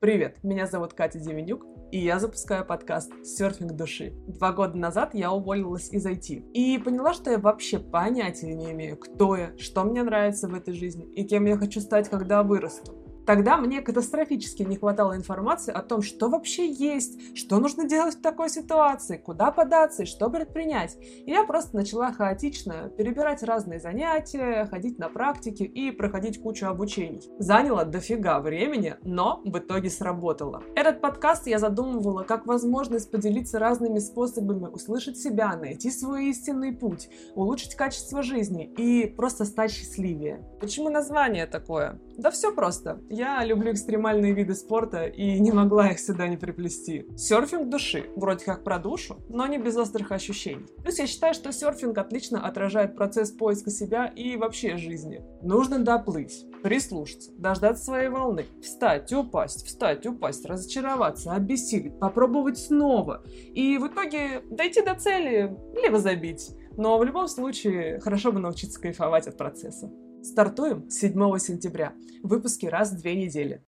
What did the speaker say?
Привет, меня зовут Катя Деменюк, и я запускаю подкаст «Серфинг души». Два года назад я уволилась из IT и поняла, что я вообще понятия не имею, кто я, что мне нравится в этой жизни и кем я хочу стать, когда вырасту. Тогда мне катастрофически не хватало информации о том, что вообще есть, что нужно делать в такой ситуации, куда податься и что предпринять. И я просто начала хаотично перебирать разные занятия, ходить на практики и проходить кучу обучений. Заняло дофига времени, но в итоге сработало. Этот подкаст я задумывала как возможность поделиться разными способами услышать себя, найти свой истинный путь, улучшить качество жизни и просто стать счастливее. Почему название такое? Да все просто. Я люблю экстремальные виды спорта и не могла их сюда не приплести. Серфинг души, вроде как про душу, но не без острых ощущений. Плюс я считаю, что серфинг отлично отражает процесс поиска себя и вообще жизни. Нужно доплыть, прислушаться, дождаться своей волны, встать, упасть, встать, упасть, разочароваться, обессилить, попробовать снова. И в итоге дойти до цели, либо забить. Но в любом случае, хорошо бы научиться кайфовать от процесса. Стартуем 7 сентября. Выпуски раз в две недели.